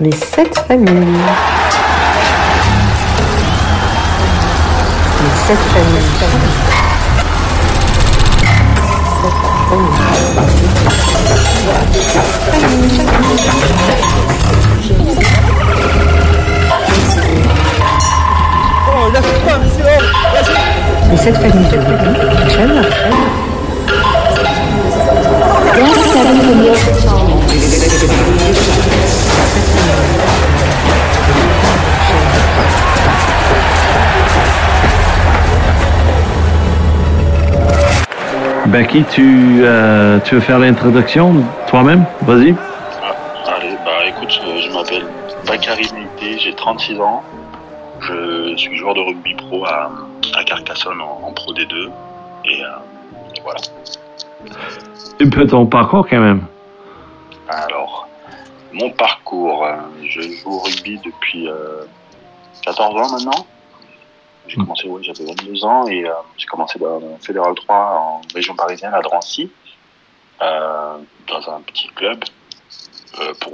Les sept familles. Les sept familles. Les sept familles de Ruby. J'aime. Becky, tu, euh, tu veux faire l'introduction toi-même? Vas-y. Ah, allez, bah écoute, euh, je m'appelle Bakary Meite, j'ai 36 ans. Je suis joueur de rugby pro à, à Carcassonne en, en Pro D2. Et, euh, et voilà. Un peu ton parcours quand même. Mon parcours, euh, je joue au rugby depuis euh, 14 ans maintenant. J'ai Mm. commencé, oui, j'avais 22 ans et euh, j'ai commencé dans le Fédéral 3 en région parisienne à Drancy, euh, dans un petit club euh, pour,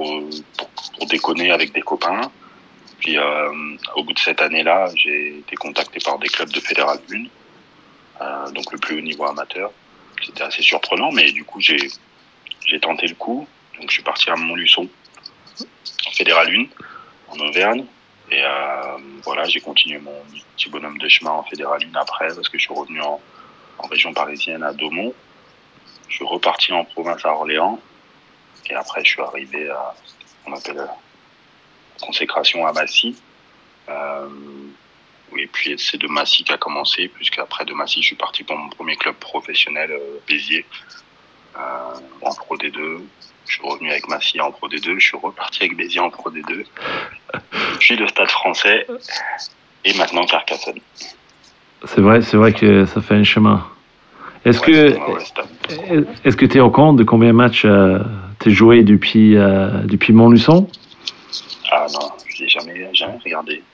pour, pour déconner avec des copains. Puis euh, au bout de cette année-là, j'ai été contacté par des clubs de Fédéral 1, euh, donc le plus haut niveau amateur. C'était assez surprenant, mais du coup j'ai tenté le coup. Donc je suis parti à Montluçon, en Fédéral 1, en Auvergne. Et euh, voilà, j'ai continué mon petit bonhomme de chemin en Fédéral 1 après, parce que je suis revenu en, en région parisienne à Daumont. Je suis reparti en province à Orléans. Et après, je suis arrivé à, on appelle euh, consécration à Massy. Euh, et puis c'est de Massy qu'a commencé, puisqu'après de Massy, je suis parti pour mon premier club professionnel, euh, Béziers, euh, en Pro D2. Je suis revenu avec Massy en Pro D2, je suis reparti avec Béziers en Pro D2, puis le Stade français, et maintenant Carcassonne. C'est vrai, c'est vrai que ça fait un chemin. Est-ce Ouais, que est-ce que tu es au compte de combien de matchs tu as joué depuis, euh, depuis Montluçon? Ah non, je l'ai jamais, jamais regardé.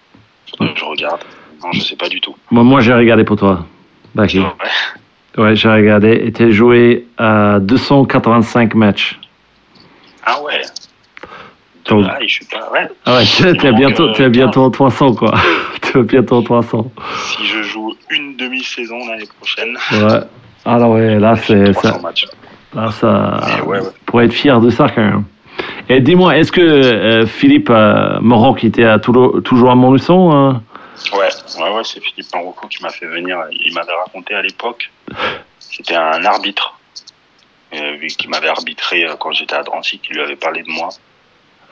Je regarde. Non, je sais pas du tout. Moi, moi j'ai regardé pour toi. Ouais. Ouais, j'ai regardé et tu as joué à 285 matchs. Ah ouais. Donc- Ah, je suis pas. Ouais. Ah ouais, tu es Donc, bientôt, euh, bientôt 300 quoi. tu es bientôt 300. Si je joue une demi-saison l'année prochaine, Ouais. Alors ouais, là c'est 300 ça. matchs. Là ça. Ouais, ouais. Pour être fier de ça quand même. Et dis-moi, est-ce que euh, Philippe euh, Moreau qui était à toujours à Montluçon hein Ouais, ouais, ouais, c'est Philippe Marocco qui m'a fait venir. Il m'avait raconté à l'époque, c'était un arbitre euh, lui, qui m'avait arbitré euh, quand j'étais à Drancy, qui lui avait parlé de moi,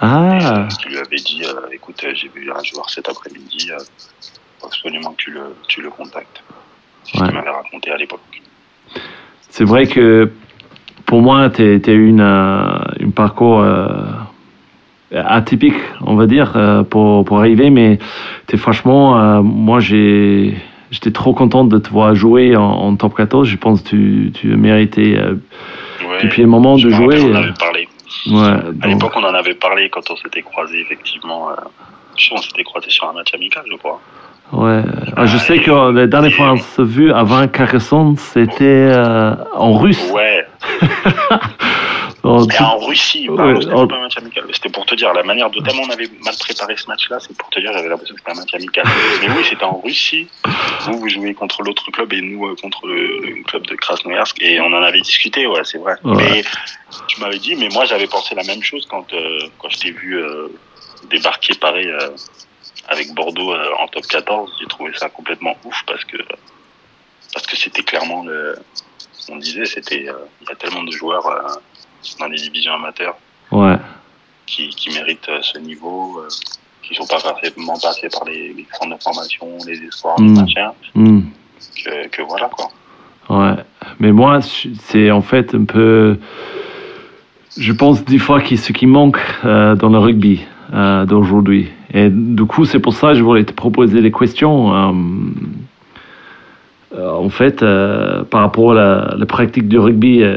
Ah, qui lui avait dit, euh, écoute, j'ai vu un joueur cet après-midi, absolument que tu le, tu le contactes. C'est ce Ouais. qu'il m'avait raconté à l'époque. c'est vrai que pour moi, tu as eu une, une parcours euh, atypique, on va dire, euh, pour, pour arriver, mais t'es franchement, euh, moi j'ai. J'étais trop contente de te voir jouer en, en top 14. Je pense que tu, tu méritais Ouais, depuis le moment de jouer. On en euh, avait parlé. ouais, À l'époque, on en avait parlé quand on s'était croisés, effectivement. Euh, on s'était croisés sur un match amical, je crois. Ouais. Ah, je sais que la dernière fois qu'on s'est vu avant Carcassonne, c'était euh, en russe. Ouais, Et en Russie, Ouais, c'était en- pas un match amical. C'était pour te dire, la manière tellement on avait mal préparé ce match-là, c'est pour te dire, j'avais l'impression que c'était un match amical. Mais oui, c'était en Russie. Vous, vous jouez contre l'autre club et nous euh, contre le, le club de Krasnoyarsk. Et on en avait discuté, ouais, c'est vrai. Ouais. Mais tu m'avais dit, mais moi j'avais pensé la même chose quand, euh, quand je t'ai vu débarquer pareil avec Bordeaux euh, en top 14. J'ai trouvé ça complètement ouf parce que parce que c'était clairement le. On disait, c'était, euh, il y a tellement de joueurs euh, dans les divisions amateurs Ouais. qui, qui méritent ce niveau, qui sont pas forcément passés par les, les centres de formation, les espoirs, Mm. les machins, Hmm. que, que voilà quoi. Ouais. Mais moi, c'est en fait un peu. Je pense des fois que ce qui manque euh, dans le rugby euh, d'aujourd'hui. Et du coup, c'est pour ça que je voulais te proposer des questions. euh, euh, en fait, par rapport à la, la pratique du rugby et,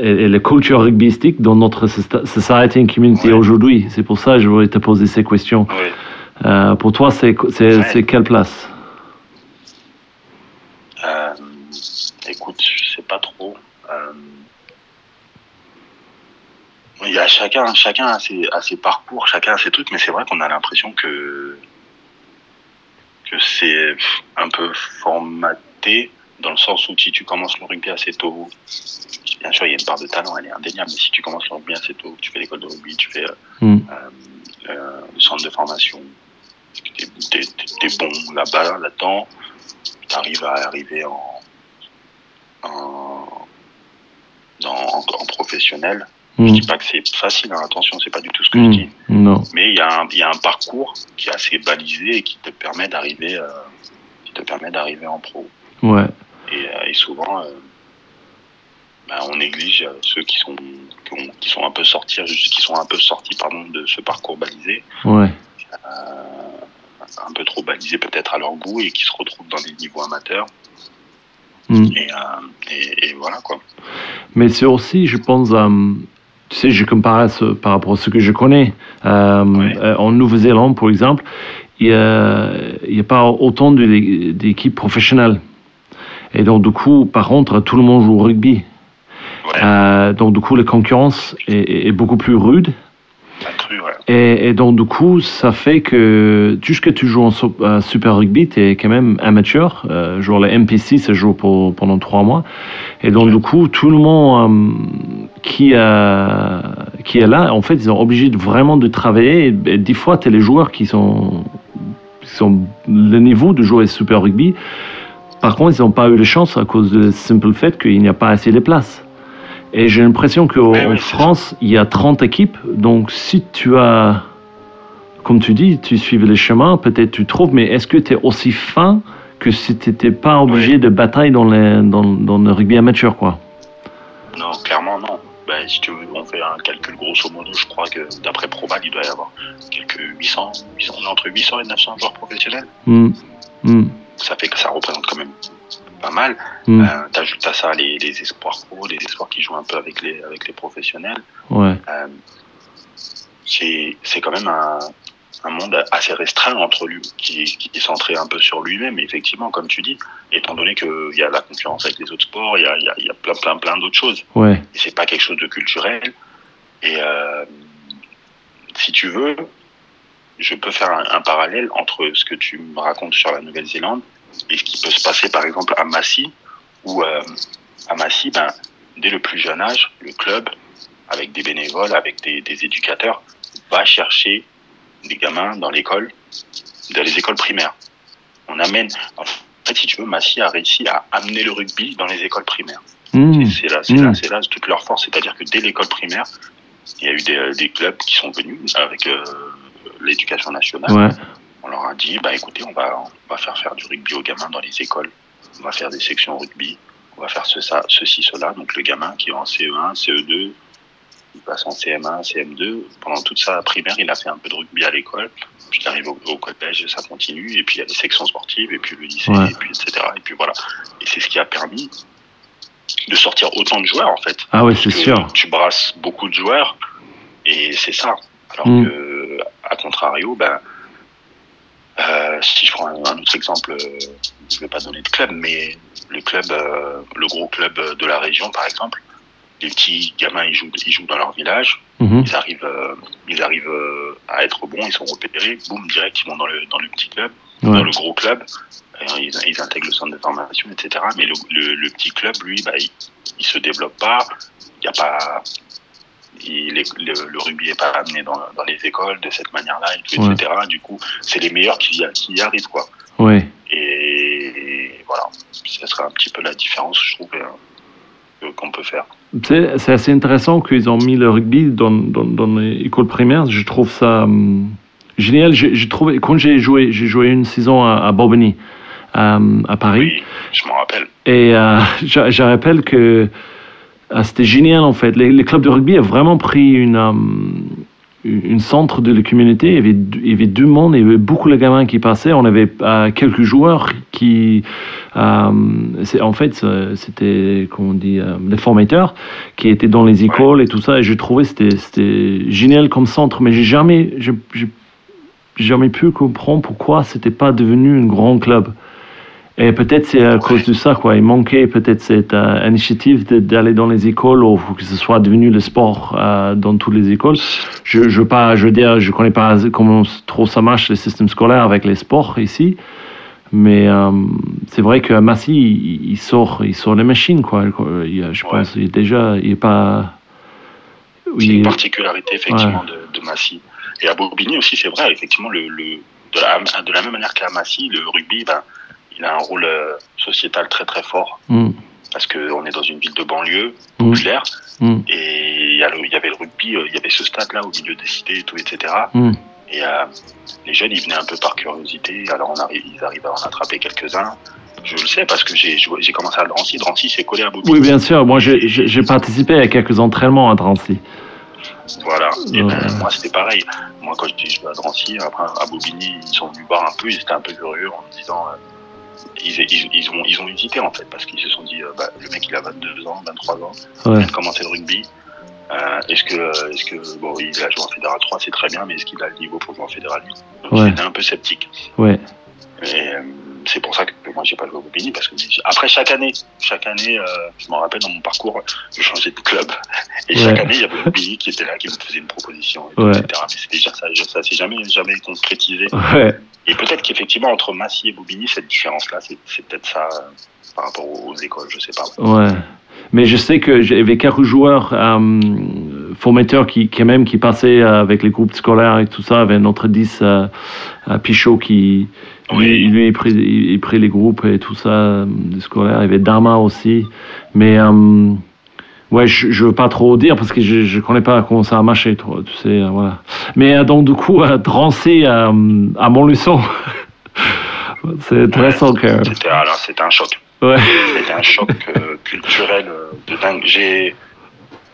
et la culture rugbystique dans notre soci- society and community Ouais. aujourd'hui. C'est pour ça que je voulais te poser ces questions. Pour toi, c'est Ouais. quelle place? Écoute, je sais pas trop. Il y a chacun, chacun a ses, a ses parcours, chacun a ses trucs, mais c'est vrai qu'on a l'impression que que c'est un peu formaté dans le sens où si tu commences le rugby assez tôt, bien sûr il y a une part de talent, elle est indéniable, mais si tu commences le rugby assez tôt, tu fais l'école de rugby, tu fais euh, Mm. euh, le centre de formation, t'es t'es bon là-bas, là-dedans, tu arrives à arriver en, en, dans, en, en professionnel. Je Mm. dis pas que c'est facile, hein, attention, c'est pas du tout ce que Mm. je dis. Non. Mais il y, a un- il y a un parcours qui est assez balisé et qui te permet d'arriver, euh, qui te permet d'arriver en pro. Ouais. Et, euh, et souvent, euh, bah, on néglige euh, ceux qui sont, qui, ont- qui sont un peu sortis, qui sont un peu sortis pardon, de ce parcours balisé, Ouais. un peu trop balisé peut-être à leur goût et qui se retrouvent dans des niveaux amateurs. Mm. Et, et, et voilà quoi. Mais c'est aussi, je pense, tu sais, je compare ce, par rapport à ce que je connais. Euh, Ouais. euh, en Nouvelle-Zélande, par exemple, il n'y a, pas autant d'équipes professionnelles. Et donc, du coup, par contre, tout le monde joue au rugby. Ouais, Euh, donc, du coup, la concurrence est beaucoup plus rude. Et, donc, du coup, ça fait que jusque tu joues en euh, Super Rugby, tu es quand même amateur. Euh, genre, le MPC, ça joue pendant trois mois. Et donc, du coup, tout le monde euh, qui, est là, en fait, ils sont obligés de vraiment de travailler. Et, et fois, tu as les joueurs qui sont, qui le niveau de jouer Super Rugby. Par contre, ils n'ont pas eu de chance à cause du simple fait qu'il n'y a pas assez de place. Et j'ai l'impression qu'en c'est France, il y a 30 équipes. Donc, si tu as, comme tu dis, tu suives les chemins, peut-être tu trouves, mais est-ce que tu es aussi fin que si tu n'étais pas obligé de bataille dans, les, dans, dans le rugby amateur, quoi? Non, clairement non. Ben, si tu veux, on fait un calcul grosso modo, je crois que d'après Proval, il doit y avoir quelques 800, 800 entre 800 et 900 joueurs professionnels. Hmm. Hmm. Ça fait que ça représente quand même pas mal. Hmm. Euh, T'ajoutes à ça les, les espoirs pro, les espoirs qui jouent un peu avec les, avec les professionnels. Ouais. Euh, c'est quand même un, un monde assez restreint entre lui, qui, qui est centré un peu sur lui-même. Effectivement, comme tu dis, étant donné qu'il y a la concurrence avec les autres sports, il y a, y a, y a plein, plein, plein d'autres choses. Ouais. Et c'est pas quelque chose de culturel. Et euh, si tu veux, je peux faire un, un parallèle entre ce que tu me racontes sur la Nouvelle-Zélande et ce qui peut se passer par exemple à Massy, où euh, à Massy, ben, dès le plus jeune âge, le club, avec des bénévoles, avec des, des éducateurs, va chercher des gamins dans l'école, dans les écoles primaires. On amène, en fait, si tu veux, Massy a réussi à amener le rugby dans les écoles primaires. Et C'est là, c'est là, c'est là toute leur force. C'est-à-dire que dès l'école primaire, il y a eu des, des clubs qui sont venus avec euh, l'éducation nationale. Ouais. On leur a dit, bah écoutez, on va, on va faire faire du rugby aux gamins dans les écoles. On va faire des sections rugby. On va faire ce, ça, ceci, cela. Donc le gamin qui est en CE1, CE2, il passe en CM1, CM2. Pendant toute sa primaire, il a fait un peu de rugby à l'école. Puis il arrive au, au collège, ça continue. Et puis il y a les sections sportives, et puis le lycée, Ouais. et puis etc. Et puis voilà. Et c'est ce qui a permis de sortir autant de joueurs en fait. Ah ouais, c'est sûr. Tu brasses beaucoup de joueurs et c'est ça. Alors Mm. que, à contrario, ben, euh, si je prends un, autre exemple, euh, je vais pas donner de club, mais le club, euh, le gros club de la région, par exemple, les petits gamins, ils jouent, ils jouent dans leur village, Mhm. ils arrivent, euh, ils arrivent à être bons, ils sont repérés, boum, direct, ils vont dans le, dans le petit club, dans le gros club, ils, ils intègrent le centre de formation, etc. Mais le, le, le petit club, lui, bah, il, il se développe pas, il y a pas, il le, le rugby est pas amené dans, dans les écoles de cette manière-là, et tout, Ouais. etc. Du coup, c'est les meilleurs qui, y- qui y arrivent, quoi. Ouais. Et, voilà, ce serait un petit peu la différence, je trouve, que- qu'on peut faire. C'est assez intéressant qu'ils ont mis le rugby dans, dans, dans les écoles primaires. Je trouve ça hum, génial. J'ai trouvé, quand j'ai joué, j'ai joué une saison à, à Bobigny, à Paris. Oui, je m'en rappelle. Et euh, je, je rappelle que c'était génial en fait. Les, les clubs de rugby ont vraiment pris une, euh, centre de la communauté. Il y, avait, il y avait du monde, il y avait beaucoup de gamins qui passaient. On avait euh, quelques joueurs qui. euh, en fait, c'était, comment dit, les formateurs qui étaient dans les écoles et tout ça. Et je trouvais que c'était, génial comme centre. Mais j'ai jamais, jamais pu comprendre pourquoi c'était pas devenu un grand club. Et peut-être c'est à cause de ça, quoi. Il manquait peut-être cette euh, initiative d'aller dans les écoles ou que ce soit devenu le sport euh, dans toutes les écoles. Je, je pas, je veux dire, je connais pas comment trop ça marche le système scolaire avec les sports ici. Mais euh, c'est vrai qu'à Massy, il, il sort, il sort les machines, quoi. Il je Ouais. pense, il est déjà, il est pas. C'est une particularité effectivement de, de Massy. Et à Bobigny aussi, c'est vrai, effectivement, le, le, de, la, de la même manière qu'à Massy, le rugby, ben, il a un rôle euh, sociétal très très fort Mm, parce qu'on est dans une ville de banlieue mm, populaire mm, et il y, avait le rugby, euh, il y avait ce stade-là au milieu des cités et tout, etc. mm. Et euh, les jeunes, ils venaient un peu par curiosité. Alors, on arrive, ils arrivent à en attraper quelques-uns. Je le sais parce que j'ai commencé à Drancy. Drancy, c'est collé à Bobigny. Oui, bien sûr. Moi, j'ai- participé à quelques entraînements à Drancy. Voilà. Et Ouais. ben, moi, c'était pareil. Moi, quand j'étais joué à Drancy, après, à Bobigny, ils sont venus voir un peu. Ils étaient un peu curieux en me disant. euh, ils, ils, ils ont, ils ont hésité en fait parce qu'ils se sont dit euh, bah, le mec il a 22 ans, 23 ans, il Ouais. vient de commencer le rugby. Euh, est-ce que, est-ce que bon, il a joué en fédéral 3, c'est très bien, mais est-ce qu'il a le niveau pour jouer en fédéral 8 Donc Ouais. j'étais un peu sceptique. Ouais. Et euh, c'est pour ça que moi j'ai pas joué à Bobigny parce que après chaque année, chaque année, euh, je m'en rappelle dans mon parcours, je changeais de club et Ouais. chaque année il y avait Bobigny qui était là, qui me faisait une proposition, et tout, Ouais. etc. Mais c'était déjà ça, ça s'est jamais jamais concrétisé. Ouais. Et peut-être qu'effectivement entre Massy et Bobigny cette différence là, c'est peut-être ça euh, par rapport aux, aux écoles, je sais pas. Ouais. Mais je sais que j'avais quelques joueurs euh, formateurs qui, qui même qui passaient avec les groupes scolaires et tout ça. Il y avait notre 10 euh, euh, Pichot qui Oui. lui il, il, il pris les groupes et tout ça euh, des scolaires. Il y avait Dama aussi. Mais euh, ouais, je, je veux pas trop dire parce que je, je connais pas comment ça a marché. Trop, tu sais, euh, voilà. Mais euh, donc du coup, euh, Drancy euh, à Montluçon. C'est intéressant que. C'était alors c'était un choc. Ouais. C'était un choc euh, culturel euh, de dingue. J'ai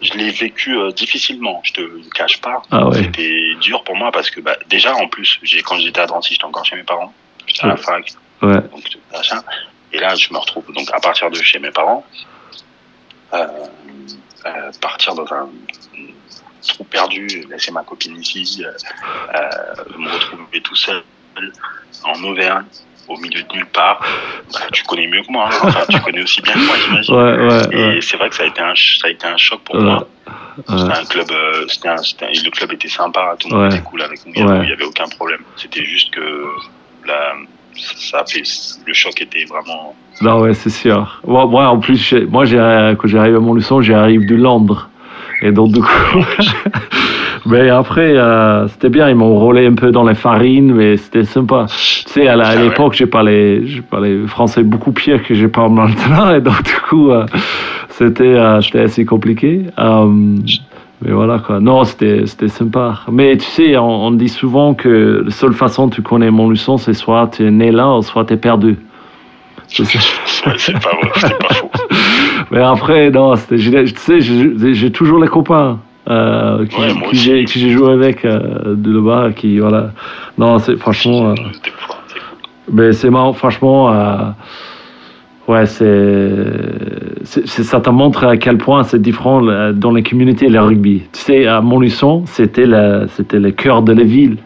je l'ai vécu euh, difficilement, je te le cache pas. Ah ouais. C'était dur pour moi parce que bah, déjà en plus, j'ai quand j'étais à Drancy, j'étais encore chez mes parents. À la fac, Ouais. donc machin. Et là, je me retrouve donc à partir de chez mes parents, euh, euh, partir dans un trou perdu, laisser ma copine ici, euh, me retrouver tout seul en Auvergne, au milieu de nulle part. Bah, tu connais mieux que moi, hein. enfin, tu connais aussi bien que moi, j'imagine. Ouais, ouais, Et c'est vrai que ça a été un, ça a été un choc pour moi. C'était un club, c'était le club était sympa, tout le monde était cool avec nous, il y avait- Ouais. il y avait aucun problème. C'était juste que la, ça a fait, le choc était vraiment. Non, ouais, c'est sûr. Moi, moi, en plus, moi, quand j'arrive à Montluçon, j'arrive de Londres. Et donc, du coup. mais après, euh, c'était bien. Ils m'ont roulé un peu dans les farines, mais c'était sympa. Tu sais, à, Ah l'époque, j'ai parlé, parlé français beaucoup pire que j'ai parlé maintenant. Et donc, du coup, euh, c'était, euh, c'était assez compliqué. Mais voilà, quoi. Non, c'était, sympa. Mais tu sais, on, on dit souvent que la seule façon que tu connais Montluçon, c'est soit tu es né là, ou soit tu es perdu. C'est pas vrai, c'est pas faux. Mais après, non, tu sais, j'ai, toujours les copains euh, qui, Ouais, qui j'ai, qui j'ai joué avec euh, de là-bas, qui, voilà. Non, c'est franchement, euh, mais c'est marrant, franchement, euh, ouais, c'est, c'est, ça te montre à quel point c'est différent euh, dans les communautés, le rugby. Tu sais, à Montluçon, c'était le, c'était le cœur de la ville.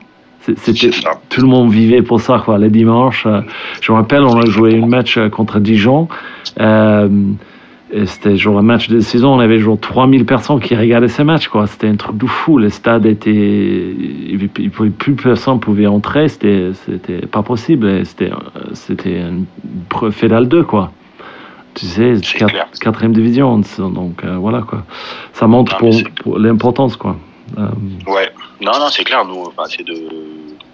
C'était, tout le monde vivait pour ça, quoi. Les dimanches, euh, je me rappelle, on a joué un match euh, contre Dijon. Euh, et c'était genre un match de saison, on avait genre 3000 personnes qui regardaient ces matchs, quoi. C'était un truc de fou. Le stade était. Il avait- plus, personne pouvait entrer, c'était, c'était pas possible. C'était, c'était une fédéral 2, quoi. Tu sais, quatrième division. Donc euh, voilà, quoi. Ça montre Non, pour, mais c'est- pour l'importance, quoi. Euh, Ouais. Non, non, c'est clair. Nous, enfin, c'est de,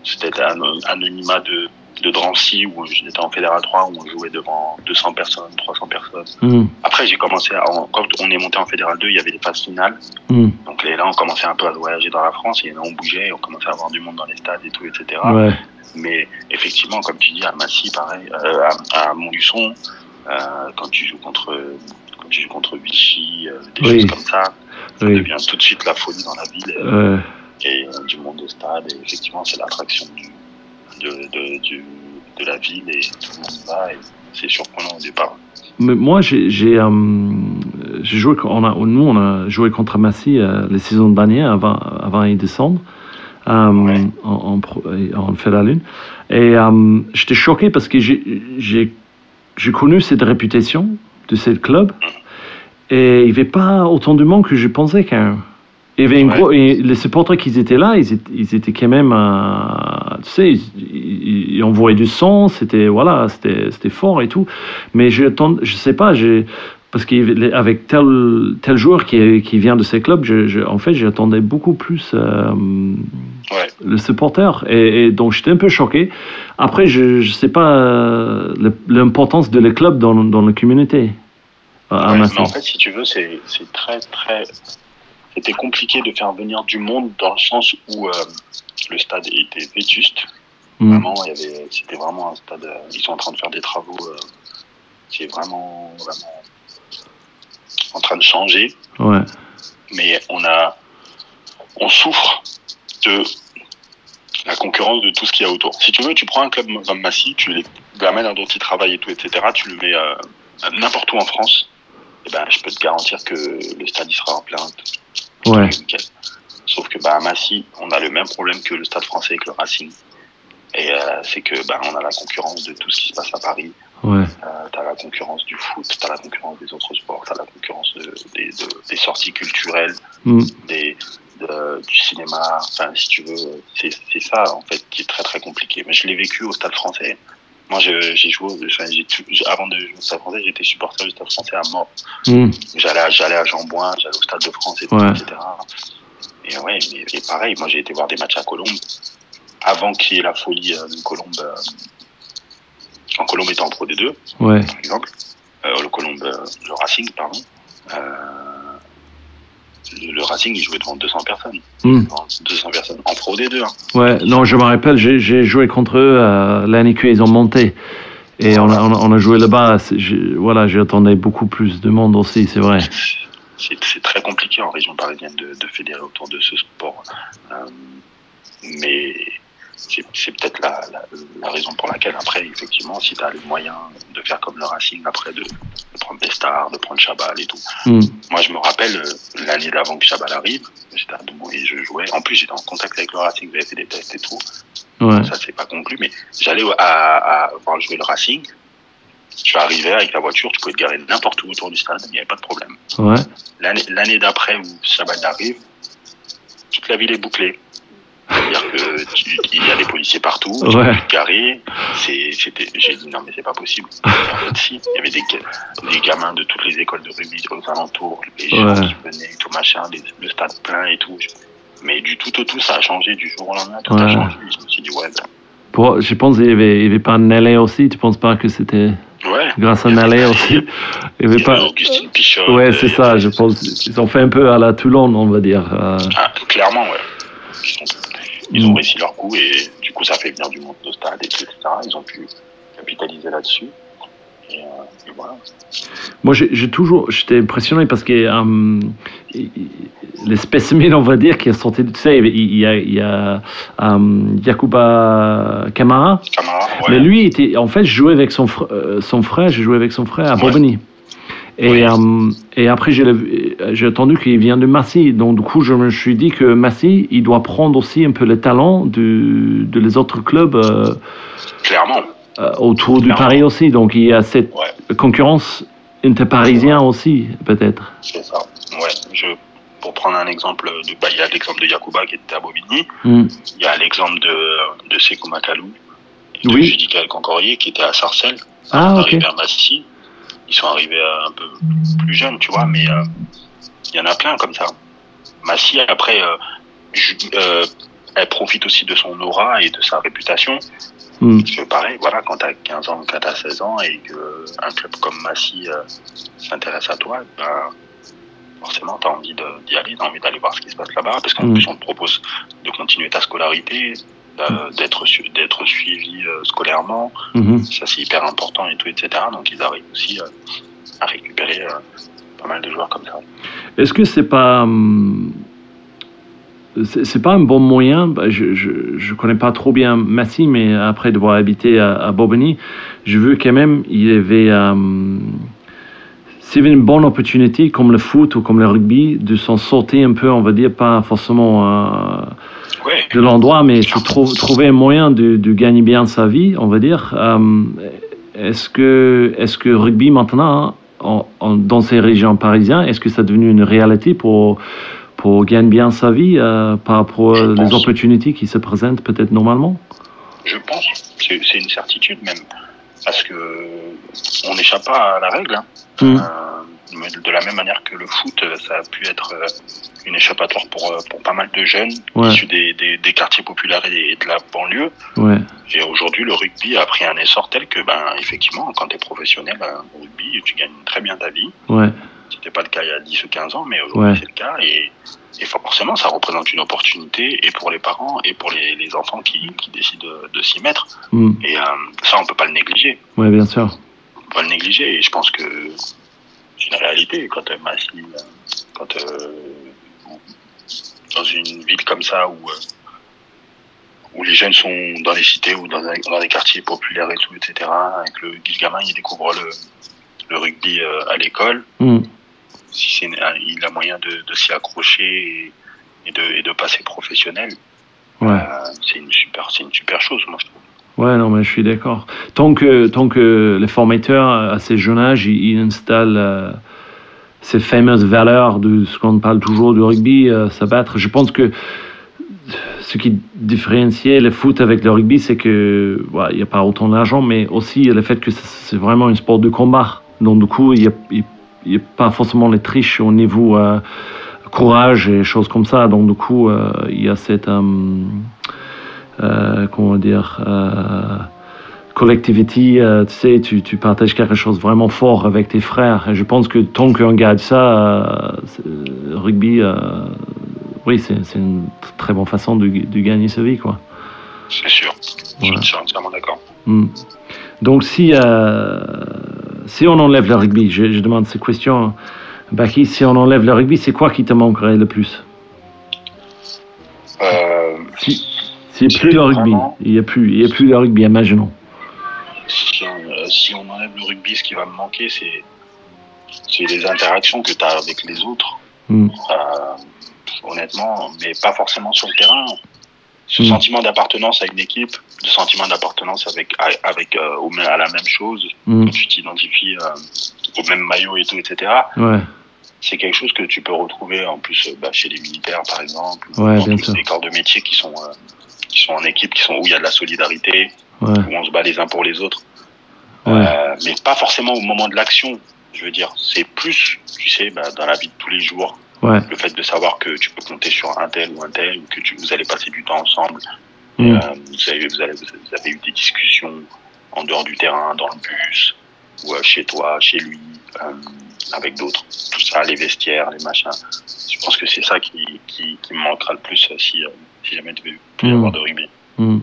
c'était un anonymat de, de Drancy où j'étais en fédéral 3 où on jouait devant 200 personnes, 300 personnes. hum, Après, j'ai commencé à, quand on est monté en fédéral 2, il y avait des phases finales. hum, Donc là, on commençait un peu à voyager dans la France et là, on bougeait, et on commençait à avoir du monde dans les stades et tout, etc. ouais, Mais effectivement, comme tu dis, à Massy, pareil, euh, à, à Montluçon, euh, quand tu joues contre, quand tu joues contre Vichy, euh, des Oui. choses comme ça, ça oui. devient tout de suite la folie dans la ville et, euh, euh, du monde au stade. Et effectivement, c'est l'attraction du, de, de, du, de la ville et tout le monde va. Et c'est surprenant au départ. Mais moi, j'ai, euh, joué, on a, nous, on a joué contre Massy euh, les saisons dernières avant, avant y descendre, euh, Ouais. fait la lune. Et euh, j'étais choqué parce que j'ai, connu cette réputation de ce club et il n'y avait pas autant de monde que je pensais quand même. Ouais. gros- et les supporters qui étaient là, ils étaient, ils étaient quand même, euh, tu sais, ils, ils- envoyaient du son, c'était voilà, c'était c'était fort et tout. Mais je je sais pas, j'ai parce qu'avec tel tel joueur qui, qui vient de ces clubs, je, je- en fait, j'attendais beaucoup plus euh, Ouais. le supporter et, et donc j'étais un peu choqué. Après, je je sais pas euh, l'importance de le club dans dans la communauté. à- Ouais, en fait, si tu veux, c'est c'est très, très. C'était compliqué de faire venir du monde dans le sens où euh, le stade était vétuste. Mm. Vraiment, il y avait, c'était vraiment un stade. euh, ils sont en train de faire des travaux. euh, qui est vraiment, vraiment en train de changer. Ouais. Mais on a, on souffre de la concurrence de tout ce qu'il y a autour. Si tu veux, tu prends un club comme Massy, tu les, la manière dont ils travaillent et tout, etc. Tu le mets euh, n'importe où en France. Et ben, je peux te garantir que le stade il sera en plein. Ouais. Nickel. Sauf que bah, à Massy, on a le même problème que le Stade français avec le Racing. Et euh, c'est que bah, on a la concurrence de tout ce qui se passe à Paris. Ouais. Euh, t'as la concurrence du foot, t'as la concurrence des autres sports, t'as la concurrence de, des- de- des sorties culturelles, Mm. des, de- du cinéma. Enfin, si tu veux, c'est c'est ça en fait qui est très très compliqué. Mais je l'ai vécu au Stade français. Moi, j'ai joué, enfin, tout- avant de jouer au Stade français, j'étais supporter du Stade français à mort. Mm. J'allais à, j'allais à Jean-Bouin, j'allais au Stade de France, et tout, Ouais. etc. Et ouais, mais et pareil, moi j'ai été voir des matchs à Colombe avant qu'il y ait la folie euh, de Colombe. euh, quand Colombe était en Pro D2, Ouais. par exemple, euh, le Colombe, euh, le Racing, pardon. Euh, le, le Racing, il jouait devant 200 personnes. Mm. Devant 200 personnes en Pro D2. Hein. Ouais, non, je me rappelle, j'ai joué contre eux euh, l'année qu'ils ont monté. Et on a, on a, on a joué là-bas. Voilà, j'attendais beaucoup plus de monde aussi, c'est vrai. C'est c'est très compliqué en région parisienne de, de fédérer autour de ce sport. Euh, mais c'est peut-être la, la, la raison pour laquelle, après, effectivement, si tu as les moyens de faire comme le Racing, après de, de prendre des stars, de prendre Chabal et tout. Mm. Moi, je me rappelle euh, l'année d'avant que Chabal arrive, j'étais à et je jouais. En plus, j'étais en contact avec le Racing, j'avais fait des tests et tout. Ouais. Ça, c'est pas conclu, mais j'allais à, à voir jouer le Racing. Tu arrivais avec ta voiture, tu pouvais te garer n'importe où autour du stade, il n'y avait pas de problème. Ouais. L'année d'après où Chabal arrive, toute la ville est bouclée. C'est-à-dire que tu- il y a des policiers partout, Ouais. c'était- J'ai dit non mais c'est pas possible. Et en fait si, il y avait des, ga- des gamins de toutes les écoles de rugby aux alentours, les gens Ouais. qui venaient, tout machin, le stade plein et tout. Mais du tout au tout, ça a changé du jour au lendemain, tout a Ouais. changé. Je me suis dit ouais, ben, Pour, je pense qu'il n'y avait, avait pas Nelly aussi. Tu penses pas que c'était ouais. grâce à Nelly aussi? Il y Il avait pas. Augustine Pichot. Ouais, c'est ça. Je pense ils ont fait un peu à la Toulon, on va dire. euh, Ah, clairement, ouais. Ils, ont Mm. réussi leur coup et du coup, ça fait venir du monde au stade etc. Ils ont pu capitaliser là-dessus. Et, euh, et voilà. Moi, j'ai toujours, j'étais impressionné parce que euh, les spécimens, on va dire, qui est sorti de tu sais, il y a, il y a Yakuba Kamara, ouais. mais lui, était, en fait, je jouais avec son, fr- euh, son frère, j'ai joué avec son frère à Ouais. Bobigny. Et, euh, et après, j'ai entendu qu'il vient de Massy. Donc, du coup, je me suis dit que Massy, il doit prendre aussi un peu le talent du, de les autres clubs euh, Clairement. euh, autour du Clairement. Paris aussi. Donc, il y a cette Ouais, concurrence interparisien aussi, peut-être. c'est ça. Ouais, je, pour prendre un exemple, de, bah, il y a l'exemple de Yakuba qui était à Bobigny. Mm. Il y a l'exemple de, de Sekou Makalou. De Oui. Judica El Cancorier qui était à Sarcelles. Ah, ok. à Massy. Ils sont arrivés euh, un peu plus jeunes, tu vois, mais euh, il y en a plein comme ça. Massy, après, euh, elle profite aussi de son aura et de sa réputation. Mm. Parce que pareil, voilà, quand t'as 15 ans, quand t'as 16 ans et que un club comme Massy euh, s'intéresse à toi, ben, forcément, t'as envie de- d'y aller, t'as envie d'aller voir ce qui se passe là-bas, parce qu'en Mm. plus, on te propose de continuer ta scolarité, euh, d'être su- d'être suivi euh, scolairement, Mhm. ça c'est hyper important et tout, etc. Donc ils arrivent aussi euh, à récupérer pas mal de joueurs comme ça. Est-ce que c'est pas hum, c'est c'est pas un bon moyen? Bah, Je je je connais pas trop bien Massy, mais après devoir habiter à, à Bobigny, je veux quand même il y avait hum, avait une bonne opportunité comme le foot ou comme le rugby de s'en sortir un peu, on va dire pas forcément euh, de l'endroit, mais trou- trouver un moyen de, de gagner bien sa vie, on va dire. Euh, est-ce que, est-ce que rugby maintenant, en- en- dans ces régions parisiennes, est-ce que ça est devenu une réalité pour, pour gagner bien sa vie euh, par rapport aux opportunités qui se présentent peut-être normalement? Je pense, c'est c'est une certitude même, parce que on n'échappe pas à la règle. hein. Mm. Euh, de la même manière que le foot, ça a pu être euh, une échappatoire pour, euh, pour pas mal de jeunes Ouais. issus des, des, des quartiers populaires et de la banlieue. Ouais, Et aujourd'hui, le rugby a pris un essor tel que, ben, effectivement, quand tu es professionnel au rugby, tu gagnes très bien ta vie. ouais, C'était pas le cas il y a 10 ou 15 ans, mais aujourd'hui c'est le cas. Et, et forcément, ça représente une opportunité et pour les parents et pour les, les enfants qui, qui décident de, de s'y mettre. Mm. Et euh, ça, on peut pas le négliger. ouais, bien sûr. On peut pas le négliger. Et je pense que c'est une réalité. Quand euh, euh, quand euh, dans une ville comme ça où euh, où les jeunes sont dans les cités ou dans, dans des quartiers populaires et tout, etc. Et que le gamin il découvre le, le rugby à l'école, Mm. Si c'est il a moyen de, de s'y accrocher et, et de, et de passer professionnel, Ouais. euh, c'est une super, c'est une super chose, moi je trouve. Ouais, non, mais je suis d'accord. Tant que, tant que les formateurs, à ces jeunes âges, ils, ils installent euh, ces fameuses valeurs de ce qu'on parle toujours du rugby, euh, s'abattre, je pense que ce qui différenciait le foot avec le rugby, c'est que ouais, il n'y a pas autant d'argent, mais aussi le fait que c'est vraiment un sport de combat. Donc, du coup, il a, il- il y a pas forcément les triches au niveau euh, courage et choses comme ça. Donc, du coup, euh, il y a cette. euh, euh, comment dire, collectivity, euh, tu sais, tu, tu partages quelque chose vraiment fort avec tes frères. Et je pense que tant qu'on garde ça, euh, rugby, euh, oui, c'est c'est une très bonne façon de, de gagner sa vie, quoi. C'est sûr. Voilà. Je suis entièrement d'accord. Mm. Donc, si, si on enlève le rugby, je, je demande cette question, Baki, si on enlève le rugby, c'est quoi qui te manquerait le plus? Euh, Si- S'il n'y a plus le rugby, Vraiment il n'y a plus, il y a plus le rugby, imaginons. si, on, euh, si on enlève le rugby, ce qui va me manquer, c'est c'est les interactions que tu as avec les autres. Mm. Euh, honnêtement, mais pas forcément sur le terrain. Ce Mm. sentiment d'appartenance à une équipe, ce sentiment d'appartenance avec, à- avec, euh, à la même chose, Mm. quand tu t'identifies euh, au même maillot et tout, etc. Ouais, C'est quelque chose que tu peux retrouver en plus euh, bah, chez les militaires, par exemple, Ouais, dans bien tous les corps de métier qui sont, euh, qui sont en équipe, qui sont où il y a de la solidarité, ouais, où on se bat les uns pour les autres. mais pas forcément au moment de l'action. Je veux dire, c'est plus, tu sais, bah, dans la vie de tous les jours, Ouais. le fait de savoir que tu peux compter sur un tel ou un tel, que tu, vous allez passer du temps ensemble. Mm. Euh, vous, avez, vous, avez, vous avez eu des discussions en dehors du terrain, dans le bus, ou euh, chez toi, chez lui, euh, avec d'autres. Tout ça, les vestiaires, les machins. Je pense que c'est ça qui, qui, qui me manquera le plus euh, si, si jamais devait plus y Mm. avoir de rugby. Hmm.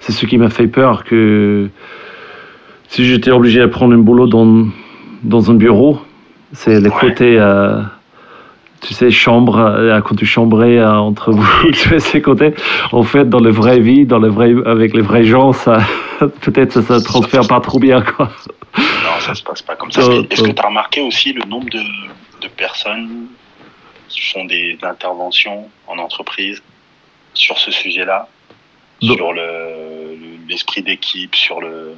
C'est ce qui m'a fait peur que si j'étais obligé de prendre un boulot dans, dans un bureau, c'est le Ouais. côté, euh, tu sais, chambre, euh, quand tu chambrais euh, entre vous, tu sais, ces côtés. En fait, dans la vraie vie, dans le vrai, avec les vrais gens, ça, peut-être ça se transfère pas trop bien, quoi. Non, ça se passe pas comme ça. Euh, Est-ce que tu as remarqué aussi le nombre de, de personnes qui font des interventions en entreprise sur ce sujet-là, sur le le- l'esprit d'équipe, sur le,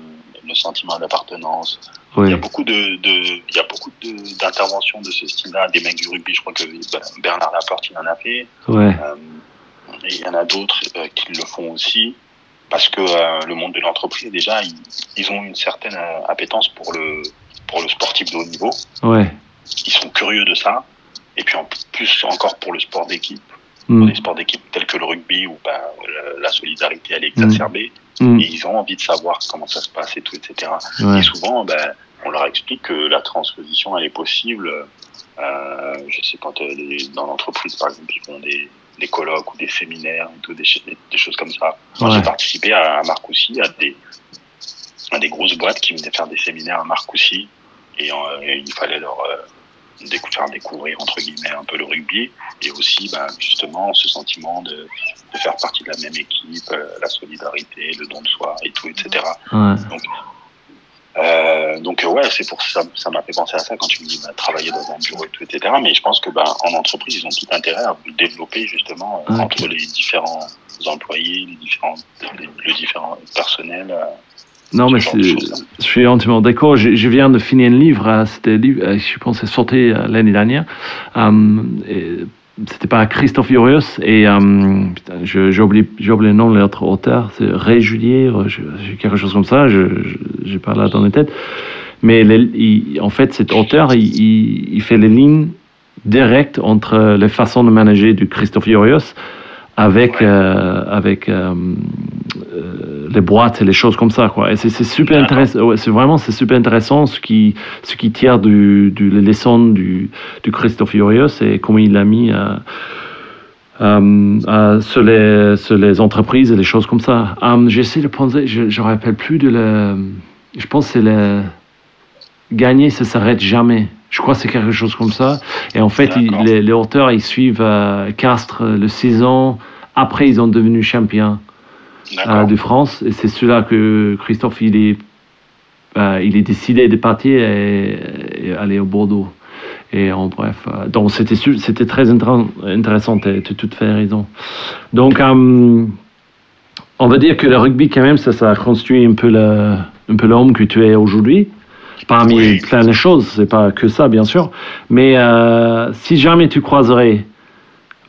le sentiment d'appartenance? Il y a beaucoup de, de il y a beaucoup de- d'interventions de, ce style-là. Des mecs du rugby, je crois que ben, Bernard Laporte il en a fait. ouais, Euh, et il y en a d'autres euh, qui le font aussi parce que euh, le monde de l'entreprise déjà ils, ils ont une certaine appétence pour le pour le sportif de haut niveau ouais. ils sont curieux de ça et puis en plus encore pour le sport d'équipe Hmm, pour les sports d'équipe tels que le rugby où ben, la, solidarité elle est exacerbée hmm, et ils ont envie de savoir comment ça se passe et tout etc ouais, et souvent, ben, on leur explique que la transposition, elle est possible. Euh, je sais quand les- dans l'entreprise, par exemple, ils font des, des colloques ou des séminaires et tout, des, ch- des, des choses comme ça. Moi, Ouais. j'ai participé à, à Marcoussis, à des, à des grosses boîtes qui venaient faire des séminaires à Marcoussis et, euh, et il fallait leur euh, faire découvrir entre guillemets un peu le rugby et aussi ben, justement ce sentiment de, de faire partie de la même équipe, euh, la solidarité, le don de soi et tout, etc. ouais. Euh, donc ouais, c'est pour ça, ça m'a fait penser à ça quand tu me dis bah, travailler dans un bureau et tout, etc. Mais je pense que bah, en entreprise, ils ont tout intérêt à vous développer justement euh, entre les différents employés, les différents, les, le différent personnel, euh, Non, mais je suis entièrement d'accord. Je, je viens de finir un livre, euh, c'était, livre, euh, je pense, sorti euh, l'année dernière. Et c'était pas Christophe Furios et j'ai oublié le nom de l'autre auteur, c'est Ray Julier, euh, quelque chose comme ça, je j'ai pas là dans la tête. Mais les- il- en fait, cet auteur, il, il- il fait les lignes directes entre les façons de manager du Christophe Furios avec, Ouais. euh, avec euh, euh, les boîtes et les choses comme ça. Quoi. Et c'est, super intéressant. Ouais, c'est vraiment c'est super intéressant ce qui, ce qui tire du, du les leçons du, du Christophe Furios et comment il l'a mis à, euh, euh, sur, les, sur les entreprises et les choses comme ça. Euh, j'essaie de penser, je ne me rappelle plus de le. Je pense que c'est le. Gagner, ça s'arrête jamais. Je crois que c'est quelque chose comme ça. Et en fait, les, les auteurs, ils suivent euh, Castres le saison. Après, ils ont devenu champions. De France. Et c'est celui-là que Christophe, il est, euh, il est décidé de partir et, et aller au Bordeaux. Et en bref, euh, donc c'était c'était très intér- intéressant, tu as tout fait raison. Donc, euh, on va dire que le rugby, quand même, ça, ça a construit un peu le- un peu l'homme que tu es aujourd'hui. Parmi Oui. plein de choses, c'est pas que ça, bien sûr. Mais euh, si jamais tu croiserais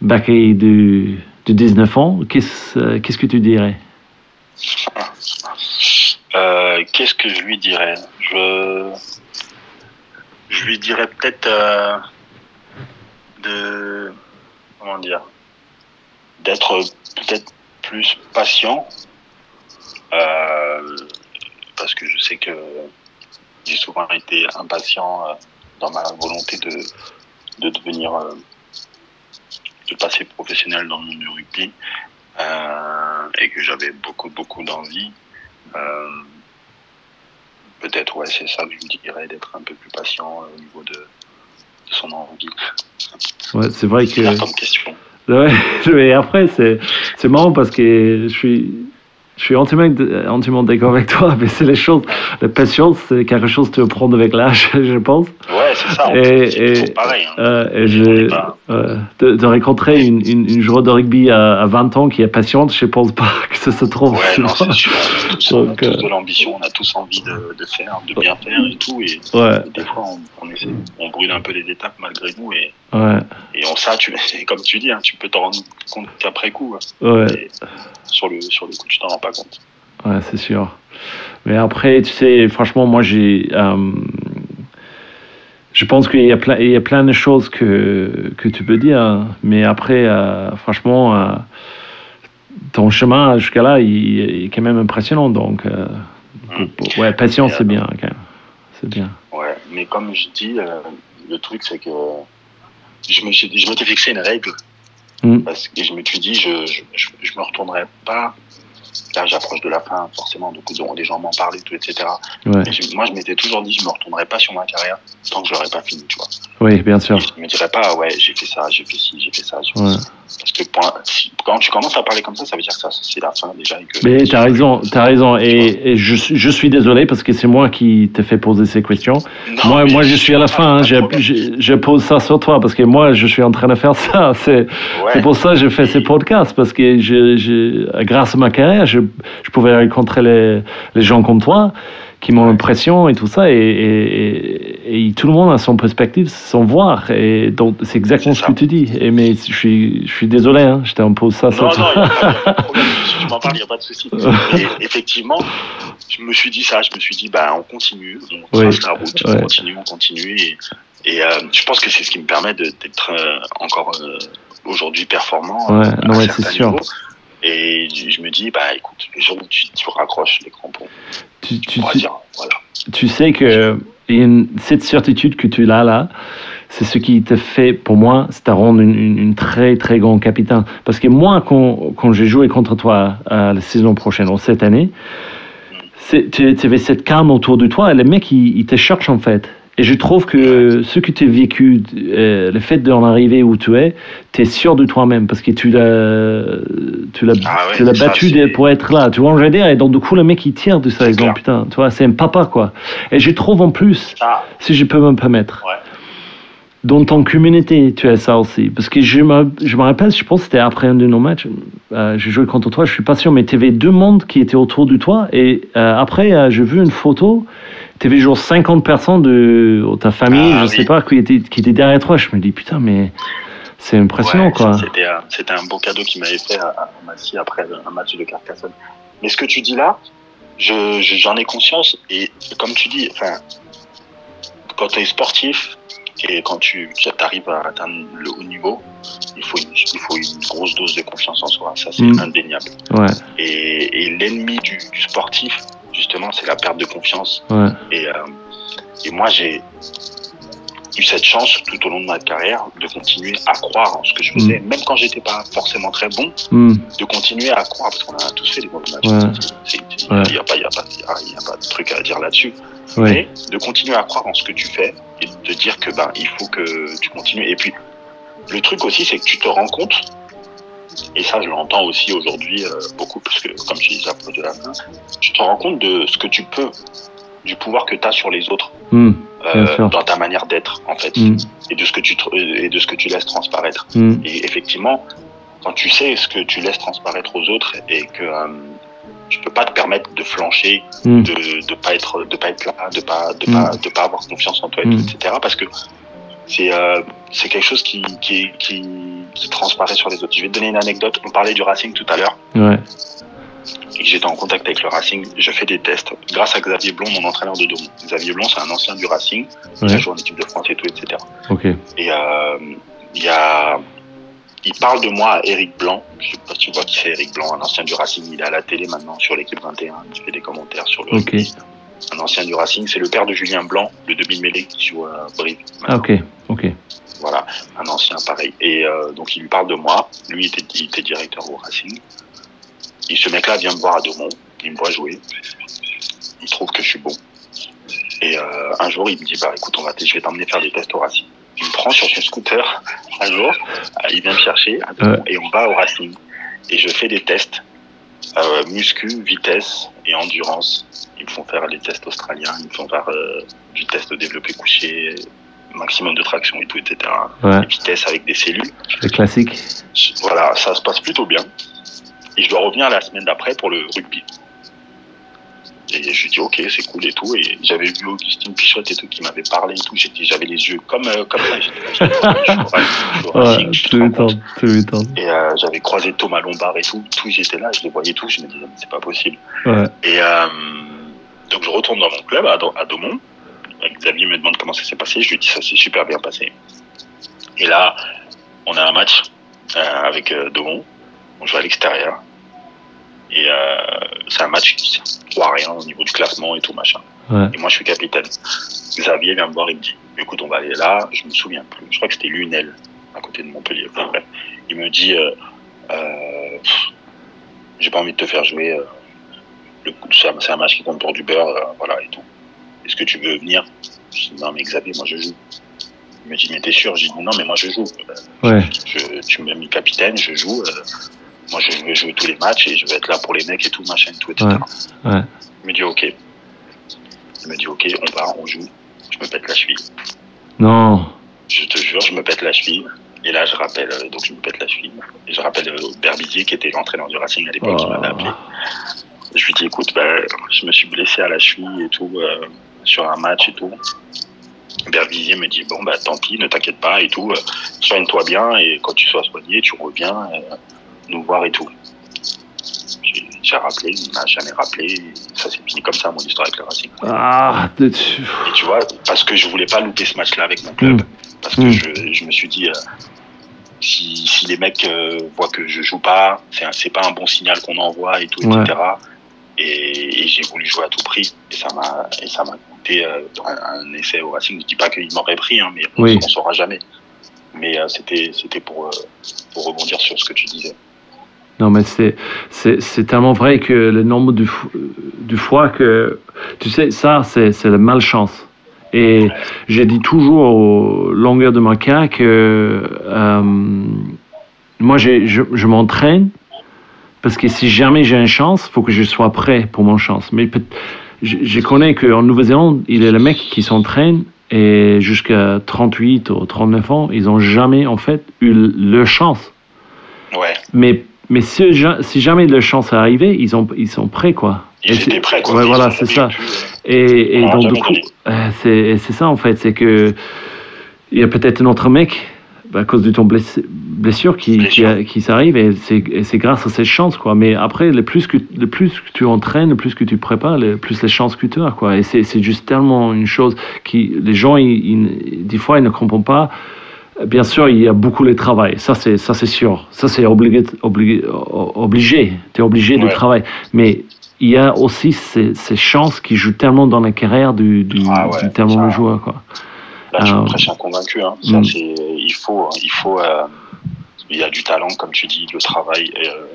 Bakay de, de 19 ans, qu'est-ce euh, qu'est-ce que tu dirais? Euh, Qu'est-ce que je lui dirais? Je, lui dirais peut-être euh, de comment dire d'être peut-être plus patient parce que je sais que j'ai souvent été impatient dans ma volonté de de devenir de passer professionnel dans le monde du rugby euh, et que j'avais beaucoup beaucoup d'envie euh, peut-être ouais c'est ça que je dirais d'être un peu plus patient euh, au niveau de, de son envie ouais, C'est vrai que. c'est question Ouais, mais après, c'est marrant parce que je suis. Je suis entièrement, entièrement d'accord avec toi, mais c'est les choses. La patience, c'est quelque chose que tu apprends avec l'âge, je pense. ouais c'est ça Et- c'est et- toujours pareil hein. Euh, et On je, euh, de, de rencontrer une, une, une joueuse de rugby à, à 20 ans qui est patiente, je pense pas que ça se trouve. Ouais, non, c'est sûr. On a tous, on euh, de l'ambition, on a tous envie de, de faire, de bien faire et tout. Et Ouais, des fois, on, on essaie, on brûle un peu les étapes malgré nous. Et, ouais, et on, ça, tu, et comme tu dis, hein, tu peux t'en rendre compte qu'après coup. hein. ouais. Et sur, le, sur le coup, tu t'en rends pas Ouais, c'est sûr. Mais après, tu sais, franchement, moi, j'ai. euh, je pense qu'il y, a plein- il y a plein de choses que, que tu peux dire. hein. Mais après, euh, franchement, euh, ton chemin jusqu'à là, il, est quand même impressionnant. Donc, euh, Mm. pour- ouais, patience, c'est bien, quand même. C'est bien. Ouais, mais comme je dis, le truc, c'est que je me, suis- je m'étais fixé une règle. Mm. Parce que je me suis dit, je, je, je, je me retournerai pas. Là, j'approche de la fin, forcément, donc les gens m'en parlent et tout, etc. Ouais. Mais moi, je m'étais toujours dit, je me retournerai pas sur ma carrière tant que je l'aurais pas fini, tu vois. Oui, bien sûr. Et je me dirais pas, ouais, j'ai fait ça, j'ai fait ci, j'ai fait ça, j'ai fait. Parce que pour un- si- quand tu commences à parler comme ça, ça veut dire que ça, c'est la fin déjà. Et que, Mais tu as raison, tu as raison. Et, et je, suis- je suis désolé parce que c'est moi qui t'ai fait poser ces questions. Non, moi, moi, je suis à la fin. hein. Je, pose ça sur toi parce que moi, je suis en train de faire ça. C'est Ouais. pour ça que je fais ces podcasts parce que grâce à ma carrière, je, je pouvais rencontrer les, les gens comme toi qui m'ont l'impression et tout ça. Et, et, tout le monde a son perspective, son voir. Et donc, c'est exactement ce que tu dis. Et, mais je suis, je suis désolé, hein, je t'impose ça Non, non, il tu m'en parles, il n'y a pas de souci. Effectivement, je me suis dit ça. Je me suis dit, bah, on continue, on Oui, trace la route, ouais. on continue, on continue. Et, et euh, je pense que c'est ce qui me permet d'être euh, encore euh, aujourd'hui performant. Ouais, ouais, c'est sûr. niveau. Et je me dis, bah, écoute, le jour où tu, tu raccroches les crampons, Tu, tu, dire, voilà. sais que une- cette certitude que tu as là, c'est ce qui te fait, pour moi, c'est te rendre une, une- une très très grande capitaine. Parce que moi, quand, quand j'ai joué contre toi euh, la saison prochaine, ou cette année, tu tu avais cette calme autour de toi et les mecs, ils, ils te cherchent en fait. Et je trouve que ce que tu as vécu, euh, le fait d'en arriver où tu es, tu es sûr de toi-même parce que tu l'as tu l'as Ah battu de- pour être là. Tu vois, je veux dire, et donc du coup, le mec, il tire de ça. Clair. putain, tu vois, c'est un papa, quoi. Et je trouve en plus, Ça, si je peux me permettre, Ouais. dans ton communauté, tu as ça aussi. Parce que je me, je me rappelle, je pense que c'était après un de nos matchs, euh, j'ai joué contre toi, je suis pas sûr, mais tu avais deux mondes qui étaient autour de toi. Et euh, après, euh, j'ai vu une photo, tu avais genre 50 personnes de ta famille, Ah, je sais oui. pas, qui étaient, qui étaient derrière toi. Je me dis, putain, mais c'est impressionnant, Ouais, quoi. C'était un, beau cadeau qu'il m'avait fait à, à Massy après un match de Carcassonne. Mais ce que tu dis là, je, je- j'en ai conscience et comme tu dis, enfin, quand tu es sportif et quand tu arrives à atteindre le haut niveau, il faut, une, il faut une grosse dose de confiance en soi. Ça, c'est Mm. indéniable. Ouais, Et, et l'ennemi du, du sportif, justement, c'est la perte de confiance. ouais, Et, euh, et moi, j'ai eu cette chance tout au long de ma carrière de continuer à croire en ce que je faisais, même quand j'étais pas forcément très bon, Hmm, de continuer à croire, parce qu'on a tous fait des mauvais matchs. Il n'y a, pas- a de truc à dire là-dessus. ouais, Mais de continuer à croire en ce que tu fais et de te dire que ben, il faut que tu continues. Et puis, le truc aussi, c'est que tu te rends compte, et ça, je l'entends aussi aujourd'hui euh, beaucoup, parce que, comme je disais à propos de la main, tu te rends compte de ce que tu peux, du pouvoir que tu as sur les autres. hmm, euh, dans ta manière d'être en fait hmm, et de ce que tu et de ce que tu laisses transparaître. Hmm, et effectivement quand tu sais ce que tu laisses transparaître aux autres et que euh, tu peux pas te permettre de flancher de de pas être de pas être là de pas de pas de pas avoir confiance en toi etc parce que c'est euh, c'est quelque chose qui, qui qui qui transparaît sur les autres je vais te donner une anecdote on parlait du Racing tout à l'heure ouais, j'étais en contact avec le Racing, je fais des tests grâce à Xavier Blond, mon entraîneur de Daumont. Xavier Blond, c'est un ancien du Racing, il a joué en équipe de France et tout, etc. ok, Et euh, il y a, il parle de moi à Eric Blanc. Je sais pas si tu vois qui c'est Eric Blanc, un ancien du Racing. Il est à la télé maintenant sur l'équipe 21. Il fait des commentaires sur le ok, rugby. Un ancien du Racing, c'est le père de Julien Blanc, le demi-mêlée qui joue à Brive. ah, ok, ok, Voilà, un ancien pareil. Et euh, donc il lui parle de moi. Lui il était, il était directeur au Racing. Et ce mec-là vient me voir à Daumont. Il me voit jouer. Il trouve que je suis bon. Et euh, un jour, il me dit bah écoute, on va je vais t'emmener faire des tests au Racing. Il me prend sur son scooter un jour. Il vient me chercher à Daumont, et on va au Racing. Et je fais des tests euh, muscu, vitesse et endurance. Ils me font faire les tests australiens. Ils me font faire euh, du test développé couché, maximum de traction et tout, etc ouais, vitesse avec des cellules. le classique, Voilà, ça se passe plutôt bien. Et je dois revenir la semaine d'après pour le rugby. Et je lui dis ok, c'est cool et tout. Et j'avais vu Augustine Pichotte et tout qui m'avait parlé et tout. J'avais les yeux comme euh, comme ça. Et euh, j'avais croisé Thomas Lombard et tout. Tout, j'étais là, je les voyais tous. Je me disais c'est pas possible. ouais, Et euh, donc je retourne dans mon club à, à Daumont. Xavier me demande comment ça s'est passé. Je lui dis ça s'est super bien passé. Et là, on a un match euh, avec Daumont. On joue à l'extérieur. Et euh, c'est un match qui 3 à rien au niveau du classement et tout machin. ouais, Et moi je suis capitaine. Xavier vient me voir, il me dit écoute on va aller là, je me souviens plus. Je crois que c'était Lunel à côté de Montpellier. Il me dit euh, euh, j'ai pas envie de te faire jouer. euh, c'est un- match qui compte pour du beurre, voilà et tout. Est-ce que tu veux venir? Je dis non mais Xavier, moi je joue. Il me dit mais t'es sûr? Je dis non mais moi je joue. Ouais, je, tu m'as mis capitaine, je joue. Moi je veux jouer tous les matchs et je vais être là pour les mecs et tout machin tout etc. Ouais, ouais. Il me dit ok. Il me dit ok, on va, on joue. Je me pète la cheville. non, Je te jure, je me pète la cheville. Et là, je rappelle, euh, donc je me pète la cheville. Et je rappelle euh, Berbizier, qui était l'entraîneur du Racing à l'époque, qui m'avait appelé. oh, Je lui dis, écoute, ben, je me suis blessé à la cheville et tout, euh, sur un match et tout. Berbizier me dit, bon, bah, tant pis, ne t'inquiète pas et tout. Soigne-toi bien et quand tu sois soigné, tu reviens euh, nous voir et tout. J'ai- rappelé, il m'a jamais rappelé. Ça s'est fini comme ça, mon histoire avec le Racing. ah, Et tu vois, parce que je voulais pas louper ce match-là avec mon club. Mm. Parce que Mm. je, je me suis dit, euh, si, si les mecs euh, voient que je joue pas, c'est pas un bon signal qu'on envoie et tout, Ouais. etc. Et, et j'ai voulu jouer à tout prix. Et ça m'a coûté euh, un, un essai au Racing. Je dis pas qu'il m'aurait pris, hein, mais on, Oui. on saura jamais. Mais euh, c'était c'était pour, pour rebondir sur ce que tu disais. Non, mais c'est, c'est, c'est tellement vrai que le nombre du, du fois que. Tu sais, ça, c'est, c'est la malchance. Et j'ai dit toujours au longueur de ma carrière que euh, moi, je, je m'entraîne parce que si jamais j'ai une chance, il faut que je sois prêt pour mon chance. Mais je, je connais qu'en Nouvelle-Zélande, il y a les mecs qui s'entraînent et jusqu'à 38 ou 39 ans, ils n'ont jamais en fait eu leur chance. Ouais, Mais mais si, ja- si jamais le chance est arrivé, ils, ont, ils sont prêts, quoi. Ils Et étaient prêts, quoi. Ouais, voilà, c'est ça. Et, donc, du coup, euh, c'est ça, en fait, c'est que il y a peut-être un autre mec, bah, à cause de ton bless- blessure, qui, qui, qui s'arrive, et c'est grâce à cette chance, quoi. Mais après, le plus que, le plus que tu entraînes, le plus que tu prépares, le plus les chances que tu as, quoi. Et c'est c'est juste tellement une chose qui, les gens, ils, ils- des fois, ils ne comprennent pas. Bien sûr, il y a beaucoup de travail. Ça, c'est ça, c'est sûr. Ça, c'est obligé, obligé, obligé. Tu es obligé de Ouais. travailler. Mais il y a aussi ces, ces chances qui jouent tellement dans la carrière du, du, Ah ouais, du tellement ça- de joueur, quoi. Là, je Ah. prêche un convaincu. Hein. Ça, Mm. il faut, il faut, euh, il y a du talent, comme tu dis, le travail, euh,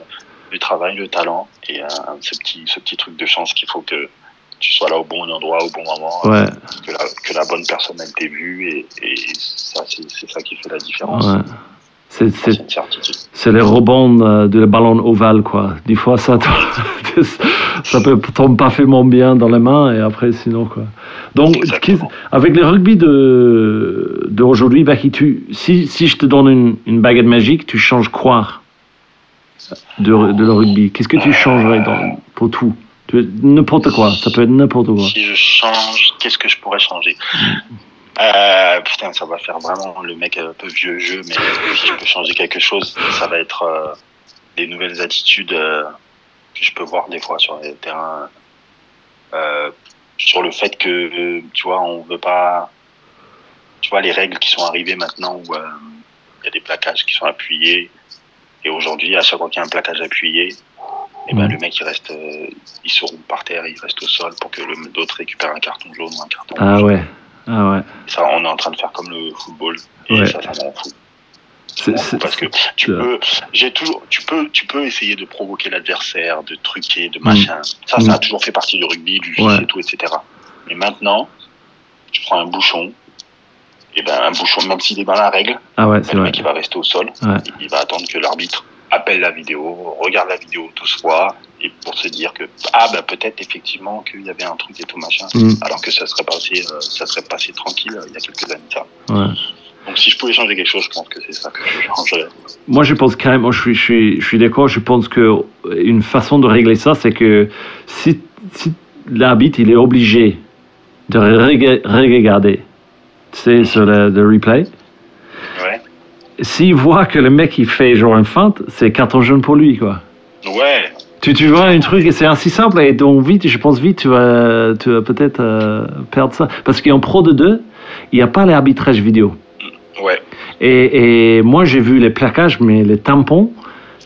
le travail, le talent, et euh, ce petit, ce petit truc de chance qu'il faut que tu sois là au bon endroit, au bon moment, Ouais, que, la, que la bonne personne elle t'ait vu, et, et ça, c'est, ça qui fait la différence. ouais. C'est, les rebonds euh, de le ballon ovale, quoi. Des fois, ça, ça peut tomber parfaitement bien dans les mains, et après, sinon, quoi. Donc, avec le rugby de, d'aujourd'hui, Baki, tu, si, si je te donne une, une baguette magique, tu changes quoi de, de le rugby? Qu'est-ce que tu changerais dans, pour tout? N'importe quoi, ça peut être n'importe quoi. Si je change, qu'est-ce que je pourrais changer? Euh, Putain, ça va faire vraiment le mec un peu vieux jeu, mais si je peux changer quelque chose, ça va être euh, des nouvelles attitudes euh, que je peux voir des fois sur les terrains. Euh, sur le fait que, tu vois, on veut pas. Tu vois, les règles qui sont arrivées maintenant où euh, il y a des plaquages qui sont appuyés. Et aujourd'hui, à chaque fois qu'il y a un plaquage appuyé, et ben, Mm. le mec, il reste, euh, il se roule par terre, il reste au sol pour que l'autre récupère un carton jaune ou un carton Ah rouge. ouais, ah ouais. Ça, on est en train de faire comme le football. Et Ouais. ça, ça m'en fout. Ça parce que tu peux, j'ai toujours, tu peux, tu peux essayer de provoquer l'adversaire, de truquer, de Mm. machin. Ça, Mm. ça a toujours fait partie du rugby, du Ouais. et tout, etc. Mais maintenant, tu prends un bouchon, et ben, un bouchon, même s'il est dans la règle, Ah ouais, ben, le vrai. mec, il va rester au sol. Ouais. Il va attendre que l'arbitre appelle la vidéo, regarde la vidéo tous fois, et pour se dire que, ah, ben, peut-être effectivement qu'il y avait un truc et tout machin. Mm. Alors que ça serait passé, euh, ça serait passé tranquille euh, il y a quelques années, ça. Ouais. Donc si je pouvais changer quelque chose, je pense que c'est ça que je changerais. Moi, je pense carrément, je suis, je suis, je suis d'accord. Je pense que une façon de régler ça, c'est que si, si l'arbitre il est obligé de rega- regarder, sais, sur le, le replay. S'il voit que le mec il fait genre une feinte, c'est carton jaune pour lui, quoi. Ouais. Tu, tu vois un truc et c'est assez simple et donc vite, je pense vite, tu vas, tu vas peut-être euh, perdre ça. Parce qu'en pro de 2, il n'y a pas l'arbitrage vidéo. Ouais. Et, et moi, j'ai vu les plaquages, mais les tampons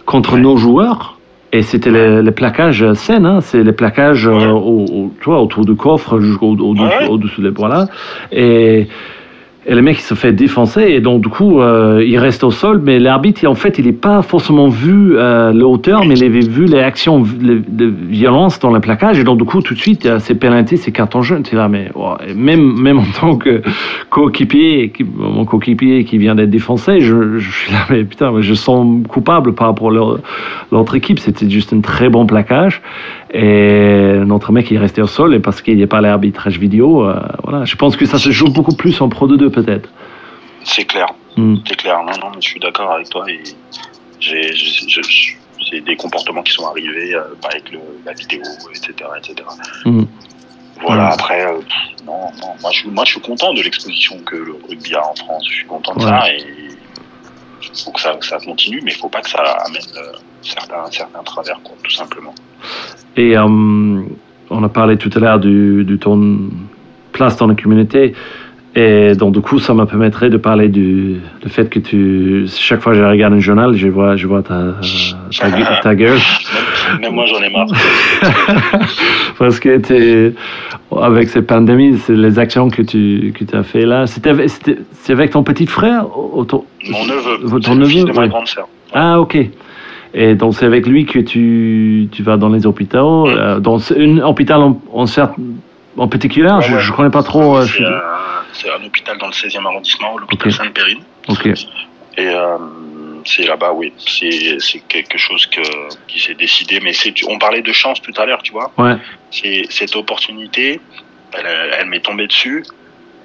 contre Ouais. nos joueurs. Et c'était les, les plaquages saines, hein, c'est les plaquages euh, au, au- tu vois, autour du coffre, jusqu'au au, Ouais, au-dessous des voilà. Et, et le mec, il se fait défoncer, et donc du coup, euh, il reste au sol, mais l'arbitre, en fait, il n'est pas forcément vu euh, le hauteur, mais il avait vu les actions de violence dans le plaquage, et donc du coup, tout de suite, il y a ces pénalités, ces cartons jaunes. Tu es là, mais et même, même en tant que coéquipier, qui- mon coéquipier qui vient d'être défoncé, je, je suis là, mais putain, je sens coupable par rapport à l'autre équipe. C'était juste un très bon plaquage. Et notre mec, il est resté au sol, et parce qu'il n'y a pas l'arbitrage vidéo, euh, voilà. Je pense que ça se joue beaucoup plus en Pro de 2, peut-être. C'est clair. Hmm. C'est clair. Non, non, je suis d'accord avec toi. Et j'ai, c'est des comportements qui sont arrivés euh, avec le, la vidéo, etc., etc. Hmm. Voilà. Après, euh, non, non. Moi, je, suis- moi, je suis content de l'exposition que le rugby a en France. Je suis content de Ouais. ça et il faut que ça, que ça continue, mais il faut pas que ça amène certains, certains travers, quoi, tout simplement. Et euh, on a parlé tout à l'heure du, du ton place dans la communauté. Et donc, du coup, ça me permettrait de parler du le fait que tu. Chaque fois que je regarde un journal, je vois, je vois ta, ta, gu- ta gueule. Même, même moi, j'en ai marre. Parce que t'es- avec cette pandémie, c'est les actions que tu que as fait là. C'était avec, avec ton petit frère ou ton- Mon neveu, Ton fils neveu, ma grande sœur. Ah, ok. Et donc, c'est avec lui que tu, tu vas dans les hôpitaux. euh, dans un hôpital en, en, particulier, Ouais, je ne connais pas trop. euh, C'est un, hôpital dans le 16e arrondissement, l'hôpital Ok. Sainte-Périne. Ok. Et euh, c'est là-bas, oui. C'est c'est quelque chose que, qui s'est décidé. Mais on parlait de chance tout à l'heure, tu vois. Ouais. C'est cette opportunité, elle, elle m'est tombée dessus.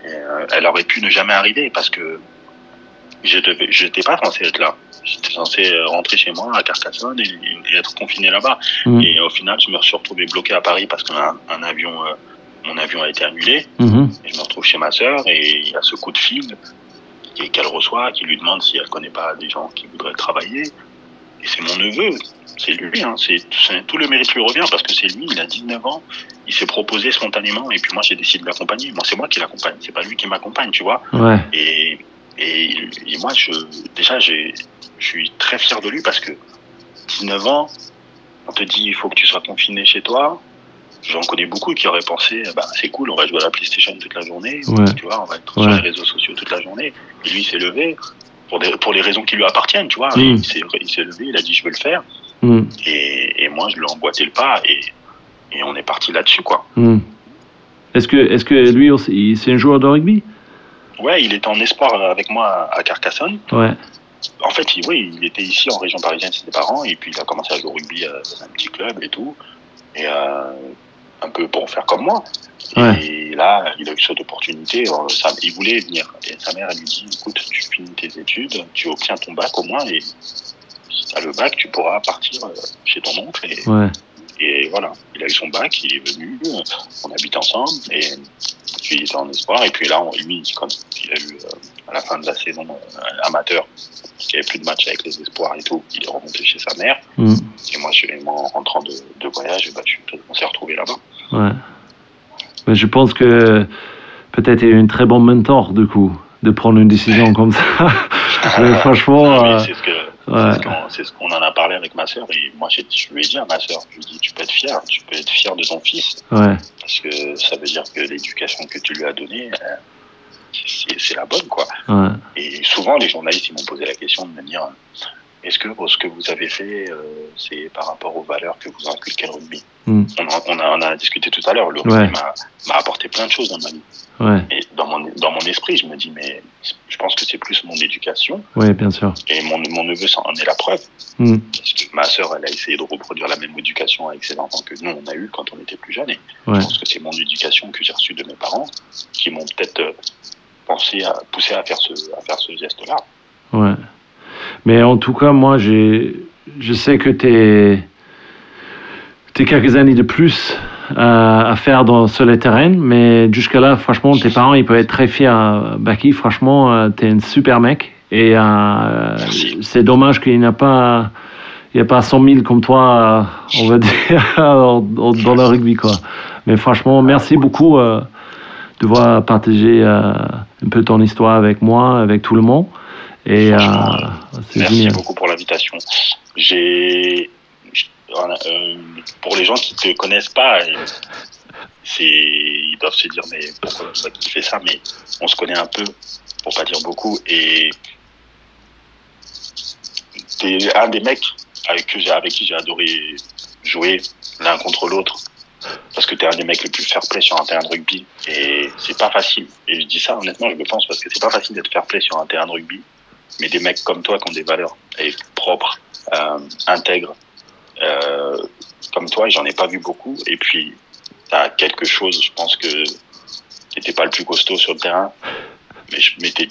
Et, euh, elle aurait pu ne jamais arriver parce que je devais, j'étais pas censé être là. J'étais censé euh, rentrer chez moi à Carcassonne et, et être confiné là-bas. Mhm. Et au final, je me suis retrouvé bloqué à Paris parce qu'un un avion, euh, mon avion a été annulé. Mhm. Et je me retrouve chez ma sœur et il y a ce coup de fil qu'elle reçoit, qui lui demande si elle connaît pas des gens qui voudraient travailler. Et c'est mon neveu, c'est lui, hein, c'est c'est- tout le mérite lui revient parce que c'est lui, il a 19 ans, il s'est proposé spontanément et puis moi j'ai décidé de l'accompagner. Moi c'est moi qui l'accompagne, c'est pas lui qui m'accompagne, tu vois. Ouais. Et, et, et moi je déjà je suis très fier de lui parce que 19 ans, on te dit il faut que tu sois confiné chez toi. J'en connais beaucoup qui auraient pensé, bah, c'est cool, on va jouer à la PlayStation toute la journée, Ouais. tu vois, on va être sur les réseaux sociaux toute la journée. Et lui, il s'est levé pour, des, pour les raisons qui lui appartiennent, tu vois. Mm. Il s'est levé, il a dit je veux le faire. Mhm. Et, et moi, je lui ai emboîté le pas et, et on est parti là-dessus, quoi. Mhm. Est-ce que, est-ce que lui c'est un joueur de rugby? Ouais, il était en espoir avec moi à Carcassonne. Ouais. En fait, il, oui, il était ici en région parisienne chez ses parents et puis il a commencé à jouer au rugby euh, dans un petit club et tout. Et euh, un peu pour faire comme moi. Ouais. Et là, il a eu cette opportunité. euh, ça- il voulait venir. Et sa mère, elle lui dit, écoute, tu finis tes études, tu obtiens ton bac au moins et si tu as le bac, tu pourras partir euh, chez ton oncle. Et, Ouais. Et voilà, il a eu son bac, il est venu, euh, on habite ensemble et puis il était en espoir. Et puis là, on, lui, quand il a eu euh, à la fin de la saison euh, amateur, qu'il n'y avait plus de match avec les espoirs et tout, il est remonté chez sa mère. Mhm. Et moi, je, moi en rentrant de, de voyage, bah, je- on s'est retrouvés là-bas. Ouais. Mais je pense que peut-être il est un très bon mentor, du coup, de prendre une décision comme ça. Mais franchement, Ah, mais c'est ce que ouais. c'est ce qu'on- ce en a parlé avec ma sœur et moi je lui ai dit à ma sœur, je lui ai dit tu peux être fier, tu peux être fier de ton fils ouais. parce que ça veut dire que l'éducation que tu lui as donnée, euh, c'est c'est la bonne quoi. Ouais. Et souvent les journalistes ils m'ont posé la question de me dire est-ce que ce que vous avez fait euh, c'est par rapport aux valeurs que vous inculquez le rugby Mm. on, a, on, a, on a discuté tout à l'heure, le rugby Ouais. m'a apporté plein de choses dans ma vie. Ouais. Et dans mon, dans mon esprit, je me dis, mais je pense que c'est plus mon éducation. Ouais, bien sûr. Et mon, mon neveu en est la preuve. Mhm. Parce que ma sœur, elle a essayé de reproduire la même éducation avec ses enfants que nous, on a eu quand on était plus jeunes. Et Ouais. je pense que c'est mon éducation que j'ai reçue de mes parents qui m'ont peut-être euh, pensé à, poussé à faire ce, à faire ce geste-là. Ouais. Mais en tout cas, moi, je sais que tu es, quelques années de plus euh, à faire dans, sur le terrain, mais jusque-là, franchement, tes parents, ils peuvent être très fiers. Baki, franchement, tu es un super mec. Et euh, c'est dommage qu'il n'y a pas. Il n'y a pas 100 000 comme toi, euh, on va dire, dans, dans le rugby. Quoi. Mais franchement, merci beaucoup euh, de voir partager euh, un peu ton histoire avec moi, avec tout le monde. Et euh, Merci génial. beaucoup pour l'invitation. J'ai, voilà, euh, pour les gens qui te connaissent pas, euh, c'est, ils doivent se dire mais pourquoi tu fais ça Mais on se connaît un peu, pour pas dire beaucoup, et t'es un des mecs avec, que j'ai- avec qui j'ai adoré jouer l'un contre l'autre. Parce que t'es un des mecs les plus fair play sur un terrain de rugby. Et c'est pas facile. Et je dis ça honnêtement, je le pense parce que c'est pas facile d'être fair play sur un terrain de rugby. Mais des mecs comme toi qui ont des valeurs et propres, euh, intègres, euh, comme toi, j'en ai pas vu beaucoup. Et puis, t'as quelque chose, je pense que t'étais pas le plus costaud sur le terrain. Mais je m'étais,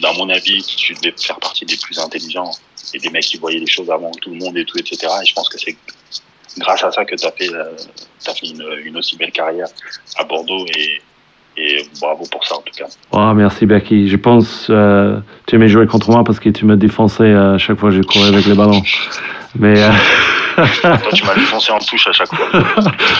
dans mon avis, tu devais faire partie des plus intelligents et des mecs qui voyaient les choses avant tout le monde et tout, etc. Et je pense que c'est grâce à ça que tu as fait, euh, t'as fait une, une aussi belle carrière à Bordeaux et, et bravo pour ça en tout cas. Oh, merci Becky. Je pense euh, tu aimais jouer contre moi parce que tu me défonçais à chaque fois que je courais avec le ballon. Mais euh, Toi, tu m'as défoncé en touche à chaque fois.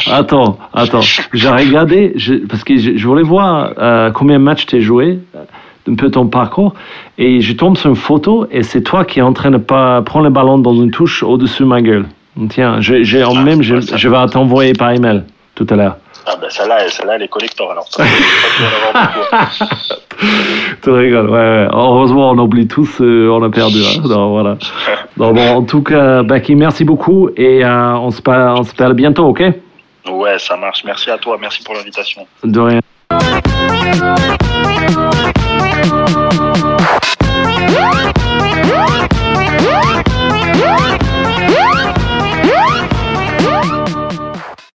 attends, attends. J'ai regardé je- parce que je, je voulais voir euh, combien de matchs tu as joué, euh, un peu ton parcours, et je tombe sur une photo et c'est toi qui es en train de pas prendre le ballon dans une touche au-dessus de ma gueule. Tiens, j'ai en Ah, même, je, je vais t'envoyer par email tout à l'heure. Ah ben celle-là, celle-là elle est collector alors. Tu rigoles, ouais, ouais. Heureusement, on oublie tous, euh, on a perdu. Hein. Non, voilà. Non, bon, en tout cas, Becky, merci beaucoup et euh, on, se parle, on se parle bientôt, ok? Ouais, ça marche. Merci à toi. Merci pour l'invitation. De rien.